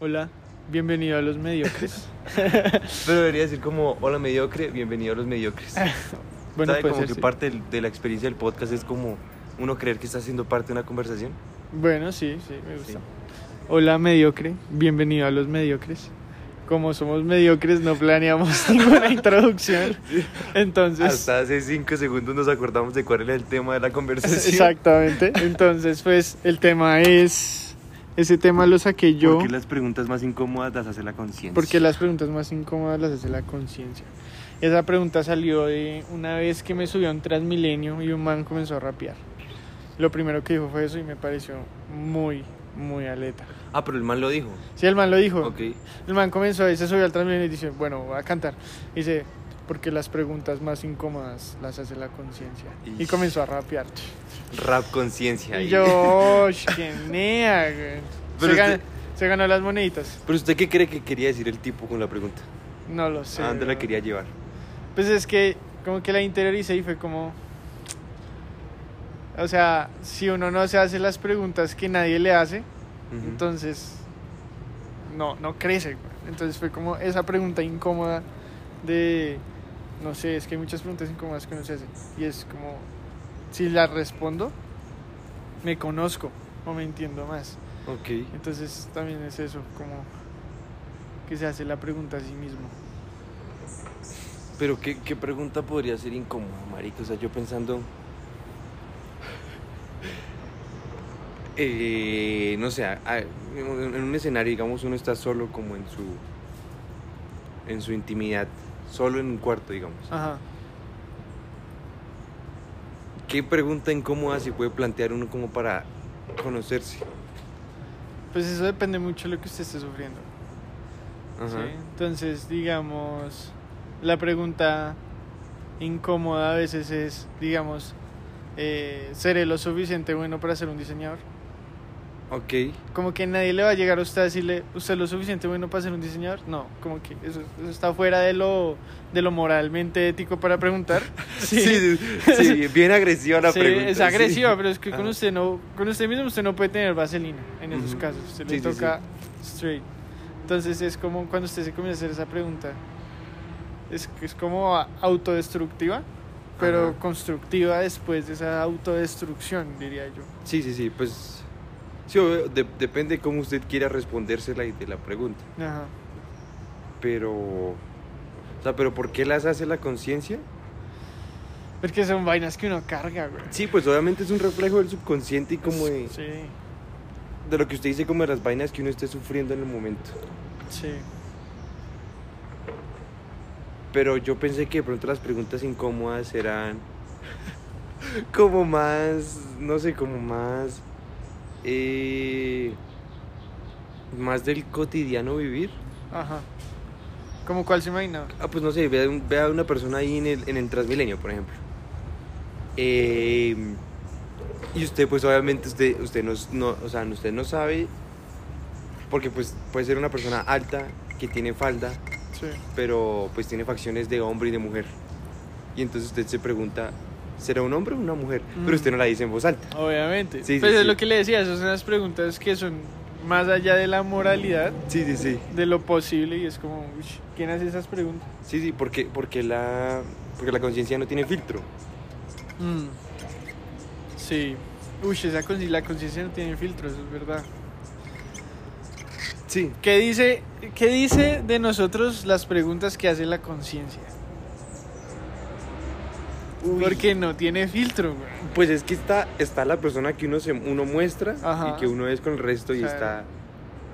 Hola, bienvenido a los mediocres. Pero debería decir como, hola mediocre, bienvenido a los mediocres. bueno, ¿Sabe? pues como que sí. parte del- de la experiencia del podcast es como uno creer que está haciendo parte de una conversación. Bueno, sí, sí, me gusta. Sí. Hola, mediocre, bienvenido a los mediocres. Como somos mediocres, no planeamos ninguna introducción. Entonces, Hasta hace cinco segundos nos acordamos de cuál era el tema de la conversación. exactamente. Entonces, pues el tema es. Ese tema lo saqué yo. Porque las preguntas más incómodas las hace la conciencia. Porque las preguntas más incómodas las hace la conciencia. Esa pregunta salió de una vez que me subió a un Transmilenio y un man comenzó a rapear. Lo primero que dijo fue eso y me pareció muy, muy aleta. Ah, pero el man lo dijo. Sí, el man lo dijo. Ok. El man comenzó, y se subió al Transmilenio y dice, bueno, voy a cantar. Dice, porque las preguntas más incómodas las hace la conciencia. Y comenzó a rapear. Rap conciencia. Yo, "Ush, qué nea, güey". Pero Se, ganó, usted- se ganó las moneditas. Pero usted qué cree que quería decir el tipo con la pregunta? No lo sé. ¿A dónde la quería llevar? Pues es que como que la interioricé y fue como... O sea, si uno no se hace las preguntas que nadie le hace, entonces no, no crece. Entonces fue como esa pregunta incómoda de... No sé, es que hay muchas preguntas incómodas que uno se hace. Y es como, si las respondo, me conozco o me entiendo más. Ok. Entonces también es eso, como que se hace la pregunta a sí mismo. Pero ¿qué, qué pregunta podría ser incómoda, marico? O sea, yo pensando... Eh, no sé, en un escenario, digamos, uno está solo como en su... En su intimidad, solo en un cuarto, digamos. Ajá. ¿Qué pregunta incómoda se puede plantear uno como para conocerse? Pues eso depende mucho de lo que usted esté sufriendo. Ajá. ¿sí? Entonces, digamos, la pregunta incómoda a veces es, digamos, eh, ¿seré lo suficiente bueno para ser un diseñador? Ok. Como que nadie le va a llegar a usted a decirle, ¿usted es lo suficiente bueno para ser un diseñador? No, como que eso, eso está fuera de lo, de lo moralmente ético para preguntar. Sí, sí, sí, bien agresiva la Sí, pregunta. es sí. agresiva, pero es que con Ajá. usted no, con usted mismo usted no puede tener vaselina en esos Ujú. casos, se le Sí, sí, toca straight. Entonces es como cuando usted se comienza a hacer esa pregunta, es, es como autodestructiva, pero Ajá. constructiva después de esa autodestrucción, diría yo. Sí, sí, sí, pues... Sí, obvio, de- depende de cómo usted quiera respondérsela y de la pregunta. Ajá. Pero... O sea, pero ¿por qué las hace la conciencia? Porque son vainas que uno carga, güey. Sí, pues obviamente es un reflejo del subconsciente y como de, Sí, de lo que usted dice como de las vainas que uno esté sufriendo en el momento. sí. Pero yo pensé que de pronto las preguntas incómodas eran como más, no sé, como más... eh, más del cotidiano vivir. Ajá. ¿Como cuál se imagina? Ah, pues no sé, vea, vea a una persona ahí en el, en el Transmilenio, por ejemplo. Eh, y usted, pues obviamente, usted, usted no, no, o sea, usted no sabe, porque pues puede ser una persona alta, que tiene falda, Sí. pero pues tiene facciones de hombre y de mujer. Y entonces usted se pregunta, ¿será un hombre o una mujer? Pero Mm. usted no la dice en voz alta. Obviamente. Sí, sí, pues es sí. lo que le decía, esas son las preguntas que son más allá de la moralidad, Sí, sí, sí. de lo posible, y es como, uy, ¿quién hace esas preguntas? Sí, sí, porque, porque, la, porque la conciencia no tiene filtro. Mm. Sí. Uy, esa la conciencia no tiene filtros, es verdad. Sí. ¿Qué dice, ¿Qué dice de nosotros las preguntas que hace la conciencia? Porque no tiene filtro, güey. Pues es que está, está la persona que uno, se, uno muestra Ajá. y que uno es con el resto y está...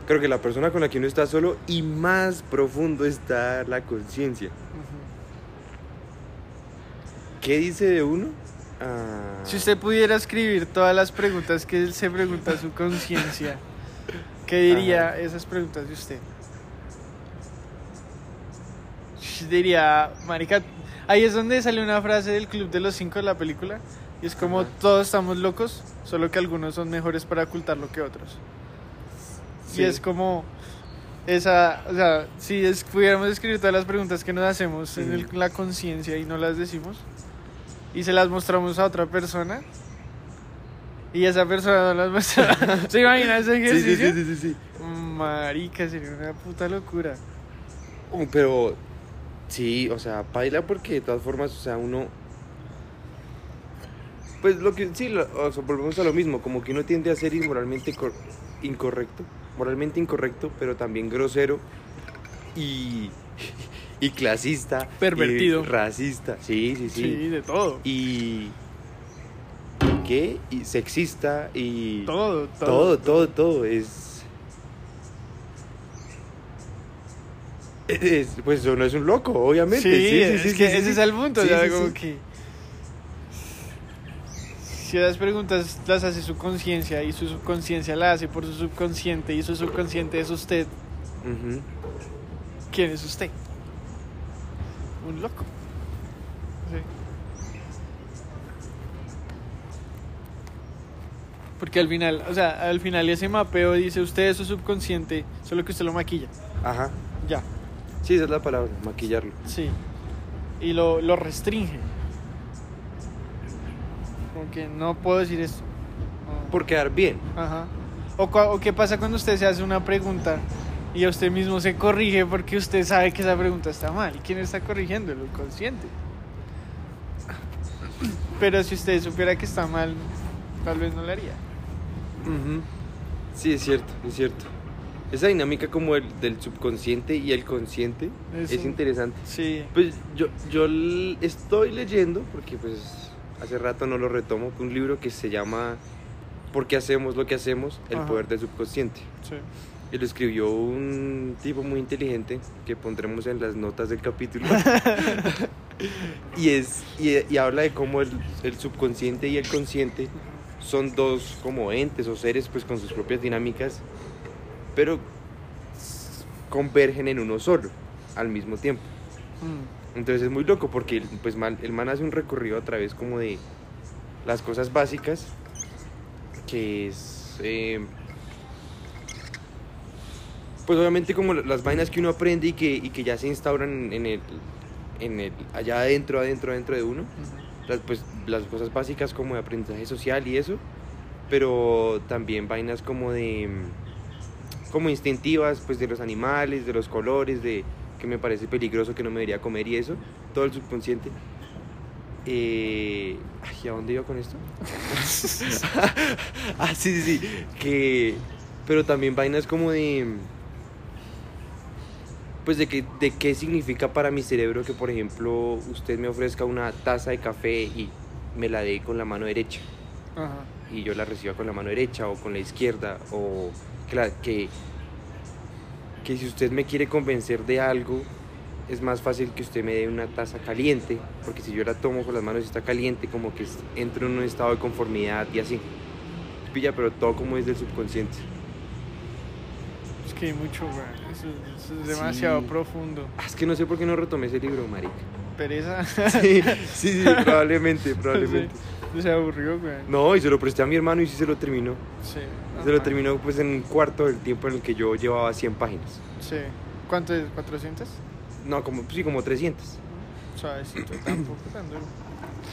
Creo que la persona con la que uno está solo y más profundo está la conciencia. ¿Qué dice de uno? Ah, Si usted pudiera escribir todas las preguntas que se pregunta a su conciencia, ¿qué diría Ajá. esas preguntas de usted? Diría, marica, ahí es donde sale una frase del Club de los Cinco de la película, y es como Ajá. todos estamos locos, solo que algunos son mejores para ocultarlo que otros. Sí. Y es como esa, o sea, si es- pudiéramos escribir todas las preguntas que nos hacemos en el- la conciencia y no las decimos, y se las mostramos a otra persona, Y esa persona no las muestra. ¿Se imagina ese ejercicio? sí, sí, sí, sí, sí. Marica, sería una puta locura. Uh, Pero sí, o sea, baila porque de todas formas, o sea, uno. Pues lo que sí, lo- o sea, volvemos a lo mismo, como que uno tiende a ser inmoralmente cor- incorrecto, moralmente incorrecto, pero también grosero y, y clasista, Pervertido. y racista, sí, sí, sí, Sí, de todo. y ¿qué? Y sexista y Todo, todo. todo, todo, todo es. Es- pues uno es un loco, obviamente. Sí, Sí, sí, es que ese es el punto. Como que. Si las preguntas las hace su conciencia y su subconsciencia la hace por su subconsciente y su subconsciente es usted. ¿quién es usted? Un loco. Sí. Porque al final, o sea, al final ese mapeo dice usted es su subconsciente, solo que usted lo maquilla. Ajá. Ya, Sí, esa es la palabra, maquillarlo. sí. Y lo, lo restringe. Como que no puedo decir esto. No. Por quedar bien. Ajá. O, o qué pasa cuando usted se hace una pregunta y a usted mismo se corrige porque usted sabe que esa pregunta está mal. ¿Y quién está corrigiendo? El consciente. Pero si usted supiera que está mal, tal vez no lo haría. Ujú. Sí, es cierto, es cierto. Esa dinámica como el, del subconsciente y el consciente Es es un- interesante. Sí. Pues yo, yo estoy leyendo, porque pues hace rato no lo retomo, un libro que se llama ¿Por qué hacemos lo que hacemos? El Ajá. poder del subconsciente. sí. Y lo escribió un tipo muy inteligente que pondremos en las notas del capítulo. y, es, y, y habla de cómo el, el subconsciente y el consciente son dos como entes o seres pues con sus propias dinámicas, pero convergen en uno solo al mismo tiempo. Mm, Entonces es muy loco porque el, pues, man- el man hace un recorrido a través como de las cosas básicas, que es... eh, pues obviamente como las vainas que uno aprende y que, y que ya se instauran en el, en el... allá adentro, adentro, adentro de uno. Las, pues, las cosas básicas como de aprendizaje social y eso, pero también vainas como de... como instintivas, pues de los animales, de los colores, de que me parece peligroso, que no me debería comer y eso, todo el subconsciente. Eh, ay, ¿a dónde iba con esto? ah, sí, sí, sí, que... Pero también vainas como de... Pues de, que, de qué significa para mi cerebro que, por ejemplo, usted me ofrezca una taza de café y me la dé con la mano derecha Ajá. y yo la reciba con la mano derecha o con la izquierda o que, la- que, que si usted me quiere convencer de algo es más fácil que usted me dé una taza caliente porque si yo la tomo con las manos y está caliente como que entro en un estado de conformidad y así pilla pero todo como es del subconsciente Es que hay mucho, güey. Eso, eso es demasiado Sí. profundo. Ah, es que no sé por qué no retomé ese libro marica Pereza. sí sí, sí probablemente probablemente Sí, Se aburrió, güey. no y se lo presté a mi hermano y sí se lo terminó Sí. se lo terminó pues en un cuarto del tiempo en el que yo llevaba 100 páginas Sí. ¿Cuánto es? ¿400? No, como, sí, como 300. Suavecito, tampoco tan duro.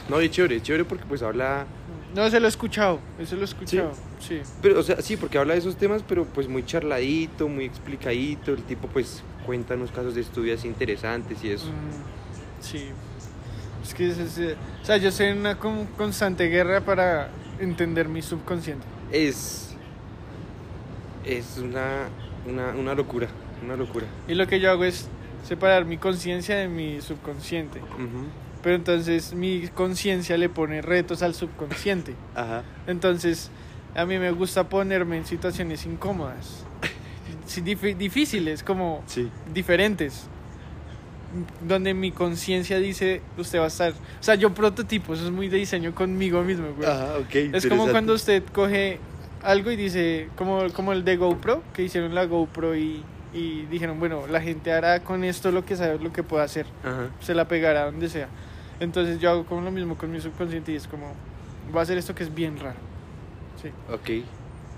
No, es chévere, es chévere porque pues habla... No, se lo he escuchado. Eso lo he escuchado. Sí. Pero, o sea, sí, porque habla de esos temas, pero pues muy charladito, muy explicadito. El tipo pues cuenta unos casos de estudios interesantes y eso. Mm, sí. Es que es, es- o sea, yo estoy en una con- constante guerra para entender mi subconsciente. Es... Es una, una, una locura, una locura. Y lo que yo hago es separar mi conciencia de mi subconsciente. Ujú. Pero entonces mi conciencia le pone retos al subconsciente. Ajá. Entonces, a mí me gusta ponerme en situaciones incómodas. Dif- difíciles, como Sí. diferentes. Donde mi conciencia dice, usted va a estar... O sea, yo prototipo, eso es muy de diseño conmigo mismo, güey. Ajá, ok. es como cuando usted coge algo y dice, como, como el de GoPro, que hicieron la GoPro y, y dijeron, bueno, la gente hará con esto lo que sabe, lo que pueda hacer. Ajá. Se la pegará donde sea. Entonces yo hago como lo mismo con mi subconsciente y es como, voy a hacer esto que es bien raro. Sí. Ok.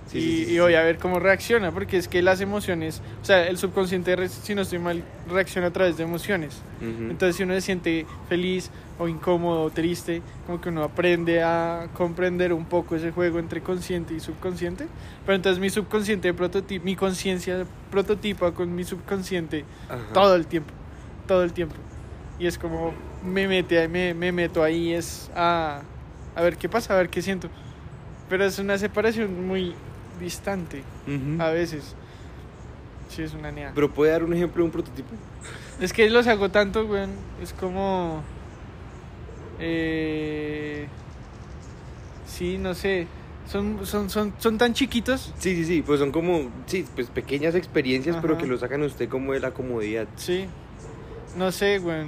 Sí, y, sí, sí, y voy a ver cómo reacciona, porque es que las emociones, o sea, el subconsciente, si no estoy mal, reacciona a través de emociones. Ujú. Entonces, si uno se siente feliz o incómodo o triste, como que uno aprende a comprender un poco ese juego entre consciente y subconsciente. Pero entonces mi subconsciente prototipa, mi conciencia prototipa con mi subconsciente Ajá. todo el tiempo, todo el tiempo. Y es como me, mete, me, me meto ahí es a, a ver qué pasa, a ver qué siento. Pero es una separación muy distante a veces. Sí, es una nea. Pero puede dar un ejemplo de un prototipo. Es que los hago tanto, güey. Es como. Eh, sí, no sé. Son, son, son, son tan chiquitos. Sí, sí, sí, pues son como, sí, pues pequeñas experiencias, pero que lo sacan a usted como de la comodidad. Sí. No sé, güey.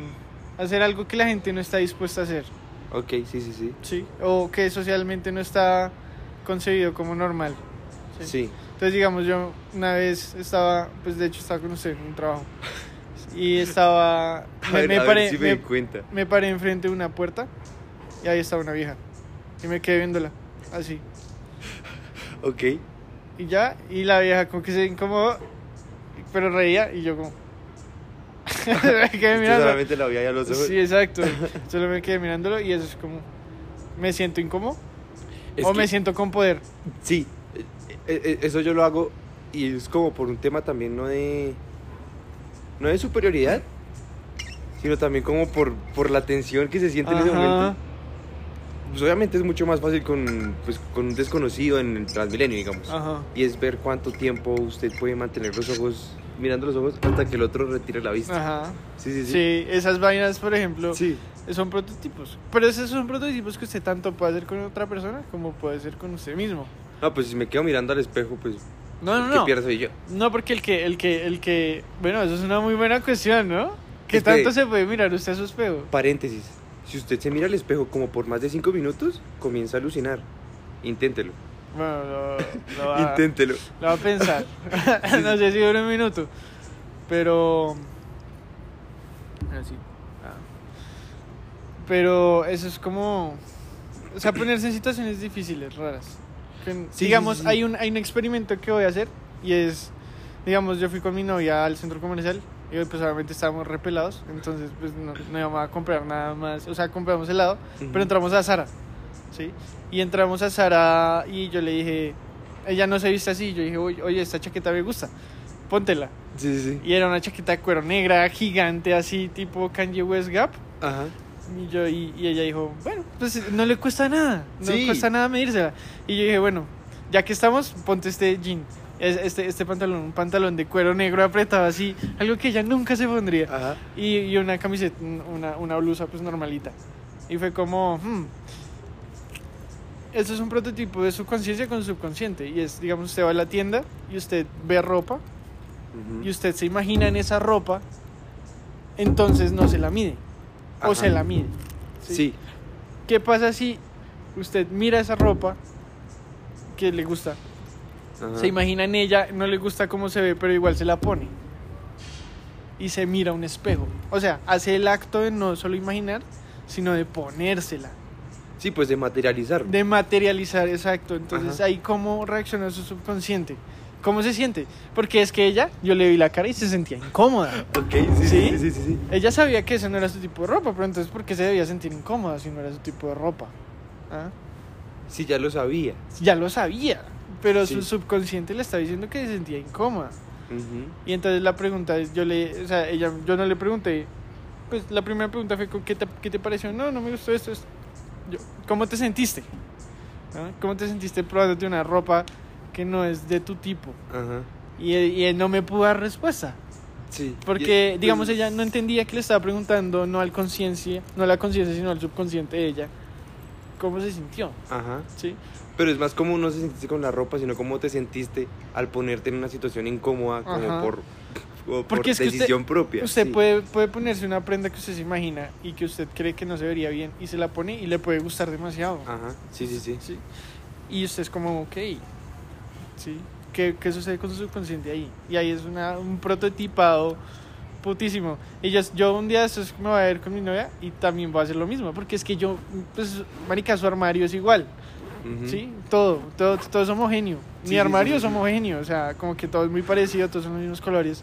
Hacer algo que la gente no está dispuesta a hacer. Ok, sí, sí, sí. Sí. O que socialmente no está concebido como normal. Sí. Sí. Entonces, digamos, yo una vez estaba, pues de hecho estaba con usted en un trabajo. Y estaba. Me, ver, me paré, si me, me- me paré enfrente de una puerta y ahí estaba una vieja. Y me quedé viéndola, así. Ok. Y ya, y la vieja como que se incomodó, pero reía y yo como... me quedé mirando. solamente la veía a los ojos. Sí, exacto. Solo me quedé mirándolo y eso es como... Me siento incómodo Es o que- me siento con poder. Sí, eso yo lo hago y es como por un tema también no de no de superioridad, sino también como por, por la tensión que se siente en ese Ajá. momento. Pues obviamente es mucho más fácil con, pues, con un desconocido en el Transmilenio, digamos. Ajá. Y es ver cuánto tiempo usted puede mantener los ojos, mirando los ojos hasta que el otro retire la vista. Ajá. Sí, sí, sí. Sí, esas vainas, por ejemplo, Sí. son prototipos. Pero esos son prototipos que usted tanto puede hacer con otra persona como puede hacer con usted mismo. No, pues si me quedo mirando al espejo, pues No, no, que no. pierdo soy yo. No, porque el que, el que, el que, bueno, eso es una muy buena cuestión, ¿no? ¿Qué Espere. tanto se puede mirar usted a su espejo? Paréntesis. Si usted se mira al espejo como por más de 5 minutos, comienza a alucinar. Inténtelo. Bueno, lo, lo va, Inténtelo. lo va a pensar. no sé si dura un minuto, pero... Así. ah. Pero eso es como... O sea, ponerse en situaciones difíciles, raras. Que, Sí, digamos. Hay, un, hay un experimento que voy a hacer y es... Digamos, yo fui con mi novia al centro comercial y pues obviamente estábamos repelados, entonces pues no, no íbamos a comprar nada más, o sea, compramos helado, Ujú. pero entramos a Sara, ¿sí? Y entramos a Sara y yo le dije, ella no se viste así, yo dije, oye, esta chaqueta me gusta, póntela. Sí, sí. Y era una chaqueta de cuero negra, gigante, así, tipo Kanye West Gap. Ajá. Y, yo, y, y ella dijo, bueno, pues no le cuesta nada, no Sí. le cuesta nada medírsela. Y yo dije, bueno, ya que estamos, ponte este jean, es- este, este pantalón, un pantalón de cuero negro apretado así, algo que ella nunca se pondría. Ajá. Y, y una camiseta, una, una blusa pues normalita. Y fue como, hmm, esto es un prototipo de su conciencia con subconsciente. Y es, digamos, usted va a la tienda y usted ve ropa Ujú. y usted se imagina en esa ropa, entonces no se la mide. O se la mide. Sí. ¿Qué pasa si usted mira esa ropa que le gusta? Ajá. Se imagina en ella, no le gusta cómo se ve, pero igual se la pone. Y se mira a un espejo. O sea, hace el acto de no solo imaginar, sino de ponérsela. Sí, pues de materializar. De materializar, exacto. Entonces Ajá. ahí cómo reacciona su subconsciente. ¿Cómo se siente? Porque es que ella, yo le vi la cara y se sentía incómoda. Ok, sí, sí, ¿Sí? Ella sabía que ese no era su tipo de ropa, pero entonces ¿por qué se debía sentir incómoda si no era su tipo de ropa? ¿Ah? Sí, ya lo sabía. Ya lo sabía, pero Sí. su subconsciente le estaba diciendo que se sentía incómoda. Y entonces la pregunta es, yo le, o sea, ella, yo no le pregunté, pues la primera pregunta fue, ¿qué te, qué te pareció? No, no me gustó esto, esto. Yo, ¿Cómo te sentiste? ¿Ah? ¿Cómo te sentiste probándote una ropa que no es de tu tipo? Ajá. Y, y él no me pudo dar respuesta. Sí. Porque, Y- digamos, pues, ella no entendía que le estaba preguntando no al conciencia, no a la conciencia, sino al subconsciente de ella. ¿Cómo se sintió? Ajá. ¿Sí? Pero es más como no se sentiste con la ropa, sino cómo te sentiste al ponerte en una situación incómoda, como por, como por que usted- decisión propia. Usted sí. puede, puede ponerse una prenda que usted se imagina y que usted cree que no se vería bien y se la pone y le puede gustar demasiado. Ajá. Sí, sí, sí. ¿sí? Y usted es como, ok, ¿sí? ¿Qué, qué sucede con su subconsciente ahí? Y ahí es una, un prototipado putísimo. Y yo, yo un día estos me voy a ver con mi novia y también voy a hacer lo mismo, porque es que yo, pues, marica, su armario es igual. Ujú. Sí, todo, todo, todo es homogéneo. Sí, Mi sí, armario sí, es homogéneo, o sea, como que todo es muy parecido, todos son los mismos colores.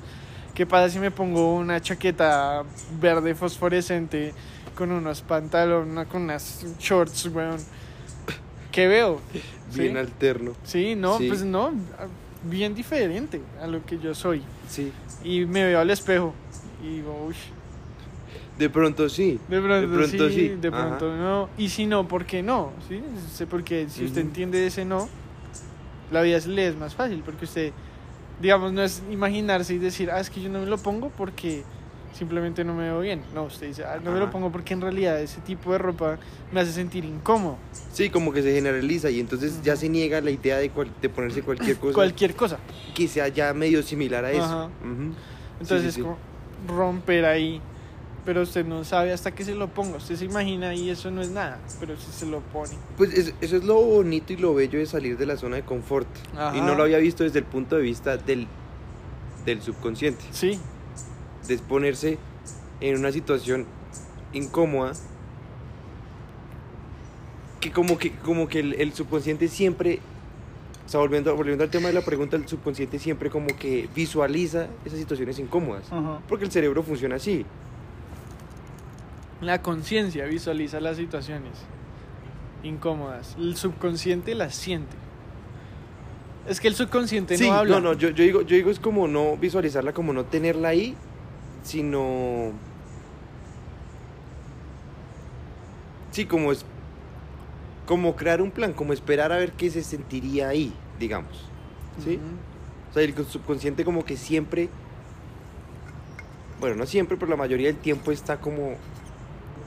¿Qué pasa si me pongo una chaqueta verde fosforescente con unos pantalones, con unas shorts, weón? ¿Qué veo? Bien ¿Sí? alterno. Sí, no, Sí. pues no, bien diferente a lo que yo soy. Sí. Y me veo al espejo y digo, uy, De pronto sí. de pronto, pronto sí, sí, de ajá. pronto no. Y si no, ¿por qué no? ¿Sí? Porque si usted entiende ese no, la vida se le es más fácil. Porque usted, digamos, no es imaginarse y decir, ah, es que yo no me lo pongo porque simplemente no me veo bien. No, usted dice, ah, no me lo pongo porque en realidad ese tipo de ropa me hace sentir incómodo. Sí, como que se generaliza y entonces ya se niega la idea de, cual- de ponerse cualquier cosa Cualquier cosa. que sea ya medio similar a eso. Ajá. Entonces sí, es como romper ahí. Pero usted no sabe hasta que se lo ponga. Usted se imagina y eso no es nada. Pero si se lo pone. Pues es- eso es lo bonito y lo bello de salir de la zona de confort. Y no lo había visto desde el punto de vista del, del subconsciente. Sí, De ponerse en una situación incómoda que como que, como que el, el subconsciente siempre, o sea, volviendo, volviendo al tema de la pregunta, el subconsciente siempre como que visualiza esas situaciones incómodas. Porque el cerebro funciona así. La conciencia visualiza las situaciones incómodas. El subconsciente las siente. Es que el subconsciente Sí, no habla. no, no, yo, yo digo, yo digo es como no visualizarla, como no tenerla ahí, sino... Sí, como es... Como crear un plan, como esperar a ver qué se sentiría ahí, digamos. ¿Sí? O sea, el subconsciente como que siempre... Bueno, no siempre, pero la mayoría del tiempo está como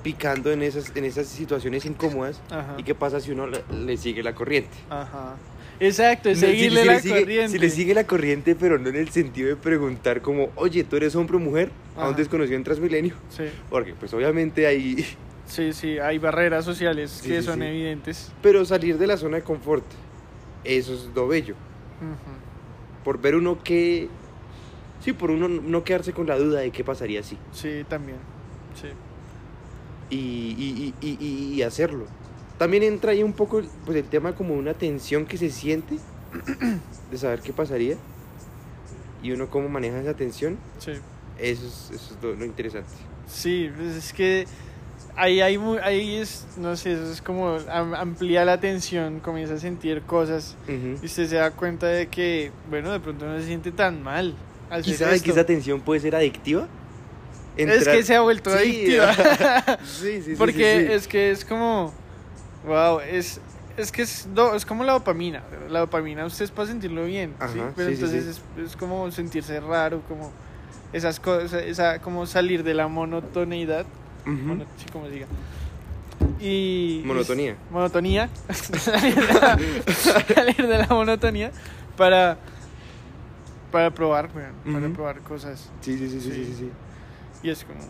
picando en esas, en esas situaciones incómodas. Ajá. ¿Y qué pasa si uno le, le sigue la corriente? Ajá. Exacto, es No, seguirle si la sigue- corriente. Si le sigue la corriente, pero no en el sentido de preguntar como, oye, ¿tú eres hombre o mujer? A un desconocido en Transmilenio. Sí, Porque pues obviamente hay... sí, sí, hay barreras sociales Sí, que sí, son evidentes. Pero salir de la zona de confort, eso es lo bello. Por ver uno que... Sí, por uno no quedarse con la duda de qué pasaría así. Sí, también. Sí. Y, y, y- y hacerlo. También entra ahí un poco pues, el tema como una tensión que se siente de saber qué pasaría. Y uno cómo maneja esa tensión. Sí. Eso es, eso es lo, lo interesante. Sí, pues es que ahí hay ahí es, no sé, eso es como am- amplía la atención, comienza a sentir cosas Ujú. y usted se da cuenta de que, bueno, de pronto no se siente tan mal. ¿Y sabe esto. que esa tensión puede ser adictiva? Es Entrar- que se ha vuelto Sí, adictiva. sí, sí, sí, Porque sí, sí. es que es como, wow, es, es que es, do- es como la dopamina. La dopamina usted es para sentirlo bien, ¿sí? Pero sí, entonces sí. Es, es como sentirse raro, como esas cosas, esa, como salir de la monotoneidad. Mono- sí, como se diga. Y. Monotonía. y- monotonía. salir, de la, salir de la monotonía para. Para probar, weón, Para probar cosas. Sí, sí, Sí. sí, sí, sí. Y es como.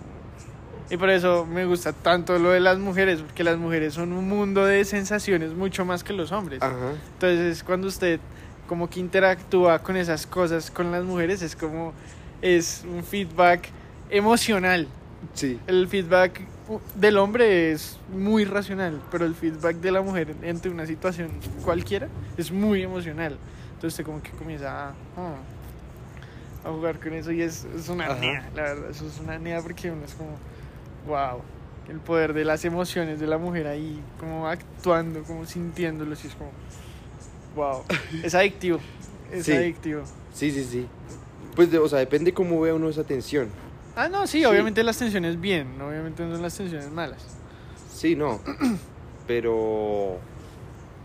Y por eso me gusta tanto lo de las mujeres, porque las mujeres son un mundo de sensaciones mucho más que los hombres. Ajá. Entonces, cuando usted como que interactúa con esas cosas con las mujeres, es como. Es un feedback emocional. Sí. El feedback del hombre es muy racional, pero el feedback de la mujer ante una situación cualquiera es muy emocional. Entonces usted como que comienza a, a jugar con eso y es, es una nea, la verdad, eso es una nea porque uno es como, wow, el poder de las emociones de la mujer ahí, como actuando, como sintiéndolo, y es como, wow, es adictivo, es Sí. adictivo. Sí, sí, sí. Pues, o sea, depende cómo vea uno esa tensión. Ah, no, sí, Sí. obviamente las tensiones bien, obviamente no son las tensiones malas. Sí, no. Pero.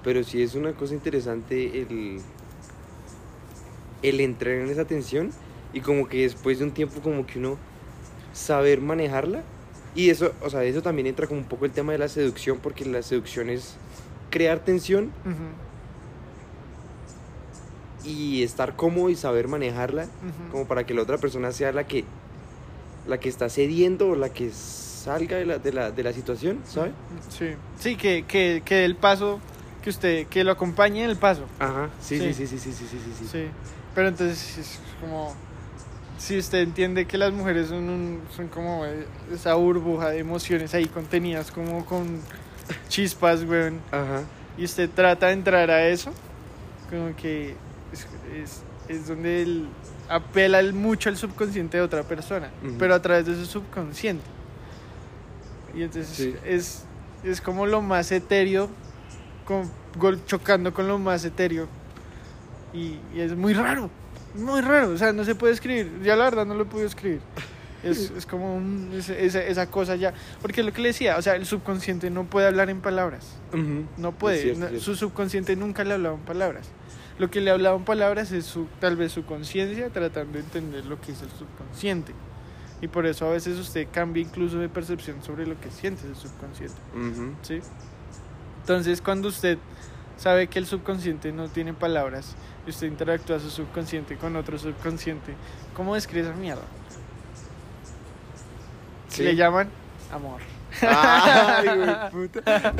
Pero sí es una cosa interesante el. El entrar en esa tensión. Y como que después de un tiempo, como que uno. Saber manejarla. Y eso, o sea, eso también entra como un poco el tema de la seducción. Porque la seducción es crear tensión y estar cómodo y saber manejarla. Como para que la otra persona sea la que. La que está cediendo o la que salga de la, de la, de la situación, ¿sabe? Sí, sí que, que, que el paso, que usted, que lo acompañe en el paso. Ajá, sí, sí, Sí. sí, sí, sí, sí, sí, sí, sí. Sí. Pero entonces es como, si usted entiende que las mujeres son, un, son como eh, esa burbuja de emociones ahí contenidas, como con chispas, weón. Ajá. y usted trata de entrar a eso, como que es, es- es donde él apela el- mucho al subconsciente de otra persona, pero a través de su subconsciente. Y entonces Sí. es, es como lo más etéreo, con, gol- chocando con lo más etéreo. Y, y es muy raro, muy raro. O sea, no se puede escribir. Ya la verdad no lo pude escribir. Es, es como un- es- esa, esa cosa ya. Porque lo que le decía, o sea, el subconsciente no puede hablar en palabras. No puede. Cierto, no- su subconsciente nunca le hablaba en palabras. Lo que le hablaba en palabras es su, tal vez su conciencia tratando de entender lo que es el subconsciente. Y por eso a veces usted cambia incluso de percepción sobre lo que siente el subconsciente. Ujú. ¿sí? Entonces, cuando usted sabe que el subconsciente no tiene palabras y usted interactúa su subconsciente con otro subconsciente, ¿cómo describe esa mierda? Sí. Le llaman amor. Ay, güey, puta.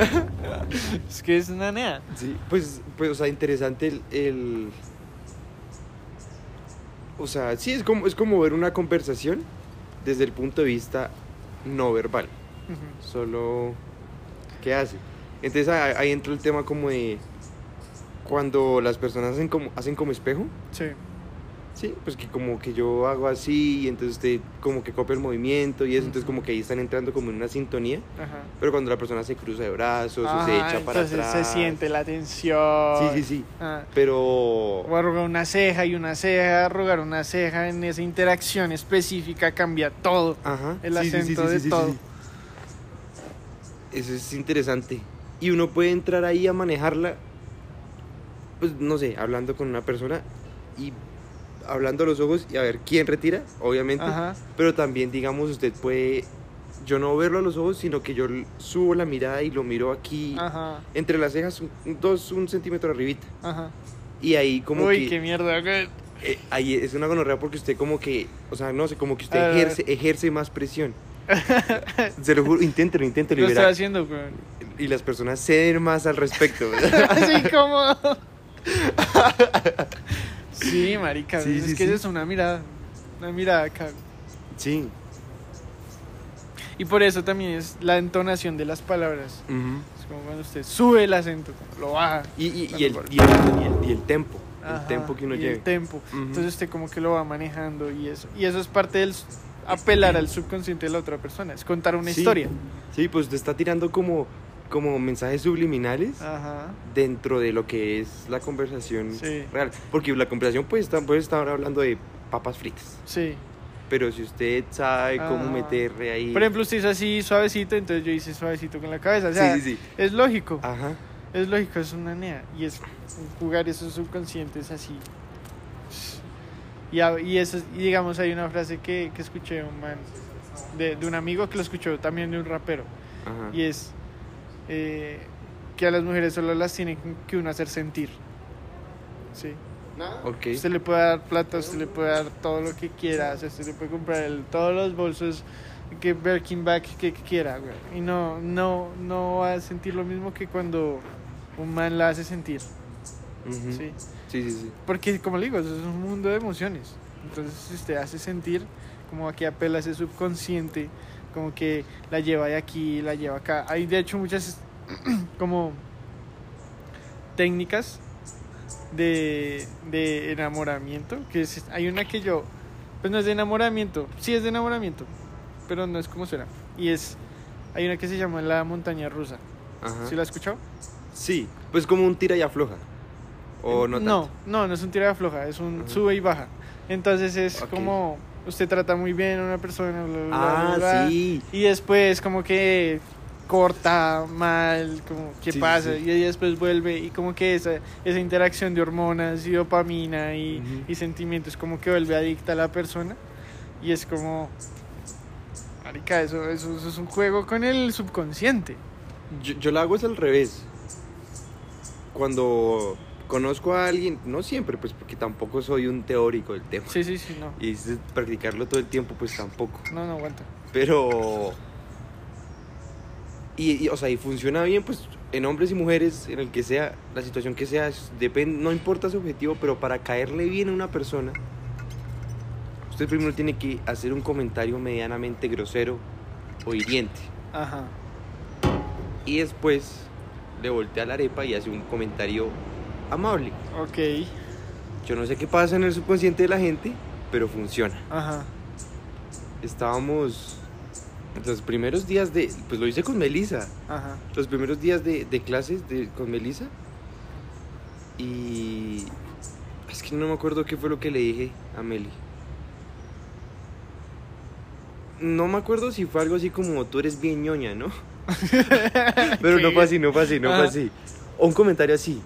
Es que es una nea. Sí, pues, pues, o sea, interesante el, el- O sea, sí, es como, es como ver una conversación desde el punto de vista no verbal. Ujú. Solo... ¿Qué hace? Entonces ahí, ahí entra el tema como de... Cuando las personas hacen como, hacen como espejo. Sí. Sí, pues que como que yo hago así y entonces usted como que copia el movimiento y eso, entonces como que ahí están entrando como en una sintonía, Ajá. pero cuando la persona se cruza de brazos o se Ajá, echa para entonces atrás. se siente la tensión. Sí, sí, sí. Ah, Pero O arrugar una ceja y una ceja, arrugar una ceja en esa interacción específica cambia todo. Ajá. El acento de todo. Eso es interesante. Y uno puede entrar ahí a manejarla, pues no sé, hablando con una persona y hablando a los ojos y a ver quién retira, obviamente. Ajá. Pero también, digamos, usted puede, yo no verlo a los ojos, sino que yo subo la mirada y lo miro aquí, Ajá. entre las cejas, un, dos, un centímetro arribita. Ajá. Y ahí como Uy, que... qué mierda. eh, ahí es una gonorrea porque usted como que, o sea, no sé, como que usted ejerce, ejerce más presión. Se lo juro, inténtelo, inténtelo Lo estoy haciendo, güey. Y las personas ceden más al respecto. Así como. sí, marica. Sí, es sí, que sí. es una mirada. Una mirada acá. Sí. Y por eso también es la entonación de las palabras. Ujú. Es como cuando usted sube el acento, lo baja. y, y, y el, y, el, y, el, y el tempo. Ajá, el tempo que uno y lleve. El tempo. Entonces usted como que lo va manejando y eso. Y eso es parte del apelar al subconsciente de la otra persona. Es contar una Sí. historia. Sí, pues usted está tirando como, como mensajes subliminales Ajá. dentro de lo que es la conversación Sí. real. Porque la conversación puede estar, puede estar hablando de papas fritas. Sí. Pero si usted sabe cómo Ah. meterle ahí. Por ejemplo, usted hizo así suavecito, entonces yo hice suavecito con la cabeza. O sea, sí, sí, es lógico. Ajá. Es lógico, es una nea. Y es jugar esos subconscientes así. Y, y, eso, es- y digamos, hay una frase que, que escuché de un man, de, de un amigo que lo escuchó también de un rapero. Ajá. Y es eh, que a las mujeres solo las tiene que uno hacer sentir. Sí. Ok. Usted le puede dar plata, usted le puede dar todo lo que quiera, o sea, usted le puede comprar el- todos los bolsos que Birkin bag que, que quiera, güey. Y no, no, no va a sentir lo mismo que cuando un man la hace sentir. ¿sí? Sí, sí, sí. Porque, como le digo, eso es un mundo de emociones. Entonces, si usted hace sentir, como aquí apela a ese subconsciente, como que la lleva de aquí, la lleva acá. Hay, de hecho, muchas como técnicas de, de enamoramiento, que es- hay una que yo, pues no es de enamoramiento, sí es de enamoramiento, pero no es como suena. Y es, hay una que se llama la montaña rusa. Ajá. ¿Sí la has escuchado? Sí, pues como un tira y afloja. O no no, tanto. no, no es un tira de floja, es un Ajá. sube y baja. Entonces es como usted trata muy bien a una persona, bla, bla, Ah, bla, sí. y después como que corta mal, como qué Sí, pasa, sí. y después vuelve y como que esa, esa interacción de hormonas y dopamina y, y sentimientos como que vuelve adicta a la persona y es como, marica, eso, eso, eso es un juego con el subconsciente. Yo, yo lo hago es al revés. Cuando conozco a alguien, no siempre, pues porque tampoco soy un teórico del tema. Sí, sí, sí, no, Y practicarlo todo el tiempo, pues tampoco. no, no aguanta. Pero. Y, y, o sea, y funciona bien, pues en hombres y mujeres, en el que sea, la situación que sea, depende, no importa su objetivo, pero para caerle bien a una persona, usted primero tiene que hacer un comentario medianamente grosero o hiriente. Ajá. Y después le voltea la arepa y hace un comentario amable. Ok. Yo no sé qué pasa en el subconsciente de la gente, pero funciona. Ajá. Estábamos los primeros días de, pues lo hice con Melissa, Ajá. los primeros días de, de clases de, con Melissa. Y es que no me acuerdo qué fue lo que le dije a Meli. No me acuerdo si fue algo así como tú eres bien ñoña, ¿no? Pero no fue así, no fue así, no fue así. O un comentario así.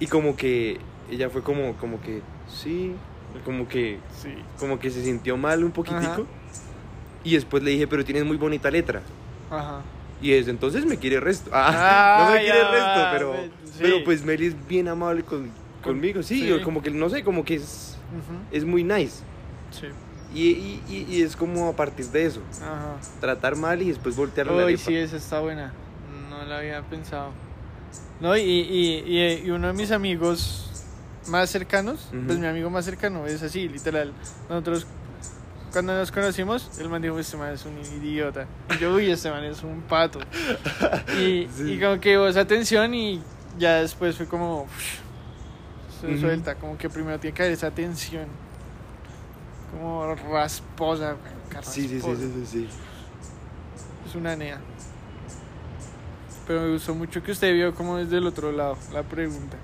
Y como que ella fue como, como que, sí, como que, Sí. como que se sintió mal un poquitico. Ajá. Y después le dije, pero tienes muy bonita letra. Ajá. Y desde entonces me quiere resto. Ah, no me Ah, quiere ya, resto, pero, sí. pero pues Meli es bien amable con, conmigo. Sí, como que, no sé, como que es, es muy nice. Sí. Y, y, y- es como a partir de eso, Ajá. tratar mal y después voltear la Uy, sí, esa está buena. No la había pensado. No, y, y, y, y uno de mis amigos más cercanos, pues mi amigo más cercano es así, literal. Nosotros, cuando nos conocimos, el man dijo: Este man es un idiota. Y yo, uy, este man es un pato. Y, Sí. y como que hubo esa tensión, y ya después fue como. Se suelta, como que primero tiene que haber esa tensión. Como rasposa, güey, Sí, sí, sí, rasposa. sí, sí, sí. Es una nea. Pero me gustó mucho que usted vio como desde el otro lado la pregunta.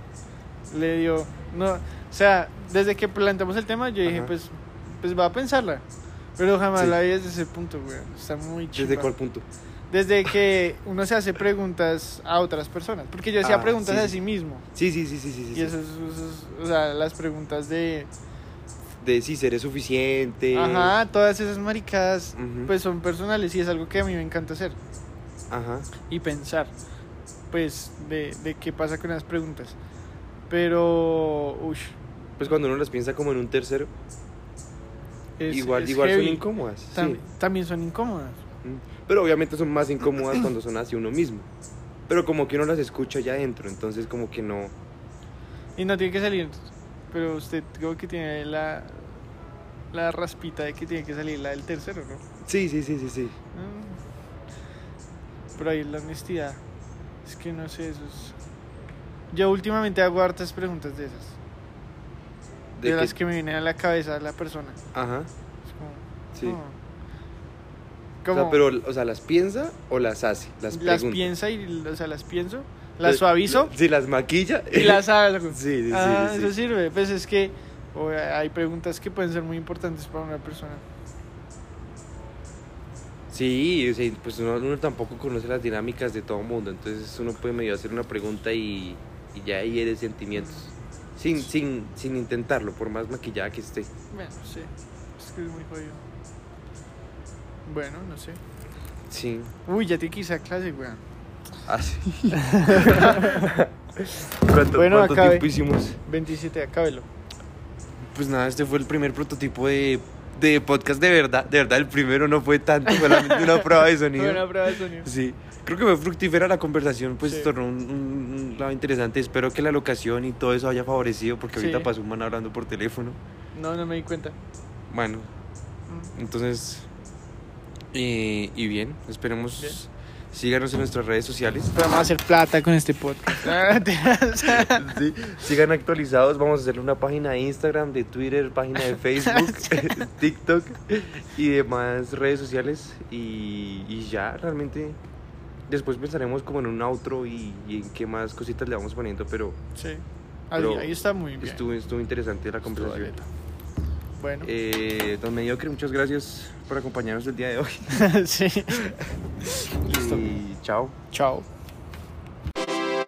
Le dio. No, o sea, desde que planteamos el tema, yo dije, Ajá. pues, pues va a pensarla. Pero jamás Sí. la vi desde ese punto, güey. Está muy chido. ¿Desde cuál punto? Desde que uno se hace preguntas a otras personas. Porque yo hacía Ah, preguntas sí, a sí. mismo. Sí, sí, sí, sí, sí. Y eso es, o sea, las preguntas de. De si seré suficiente. Ajá, todas esas maricadas, pues son personales y es algo que a mí me encanta hacer. Ajá. y pensar, pues, de, de qué pasa con las preguntas. Pero, uff, Pues cuando uno las piensa como en un tercero, es, igual, es igual son incómodas. sí. Tam- También son incómodas. Mm. Pero obviamente son más incómodas cuando son hacia uno mismo. Pero como que uno las escucha allá adentro, entonces como que no... Y no tiene que salir, pero usted creo que tiene la, la raspita de que tiene que salir la del tercero, ¿no? Sí, sí, sí, sí, sí. Pero ahí la honestidad. Es que no sé, eso es... Yo últimamente hago hartas preguntas de esas. De, De las que- me vienen a la cabeza la persona. Ajá. Es como, Sí. oh. O sea, Como- pero, o sea, ¿las piensa o las hace? Las, las piensa y o sea, las pienso, las Pues, suavizo Sí, las maquilla. y las hago. Sí, sí, sí, ah, sí. eso sirve. Pues es que o, hay preguntas que pueden ser muy importantes para una persona. Sí, o sea, pues uno, uno tampoco conoce las dinámicas de todo el mundo, entonces uno puede medio hacer una pregunta y, y ya ahí eres sentimientos. Sin, sin, sin intentarlo, por más maquillada que esté. Bueno, sí. Es que es muy jodido. Bueno, no sé. Sí. Uy, ya te quise a clase, weón. Ah, sí. ¿Cuánto, Bueno, cuánto acabe. tiempo hicimos? 27, acábelo. Pues nada, este fue el primer prototipo de, de podcast de verdad. De verdad, el primero no fue tanto, solamente una prueba de sonido. Buena prueba de sonido. Sí, creo que fue fructífera la conversación, pues Sí. tornó un, un- un lado interesante. Espero que la locación y todo eso haya favorecido, porque ahorita pasó un man hablando por teléfono. No, no me di cuenta. Bueno, Mm. entonces, eh, y bien, esperemos. Bien. Síganos en nuestras redes sociales. Vamos a hacer plata con este podcast. Ah, Sí, sigan actualizados. Vamos a hacerle una página de Instagram, de Twitter, página de Facebook, TikTok y demás redes sociales. Y, y ya, realmente. Después pensaremos como en un outro y, y en qué más cositas le vamos poniendo, pero sí. Ahí, Pero ahí está muy bien. estuvo, estuvo interesante la conversación. Bueno. Eh, don Mediocre, muchas gracias por acompañarnos el día de hoy. sí. Listo. Y chao. Chao.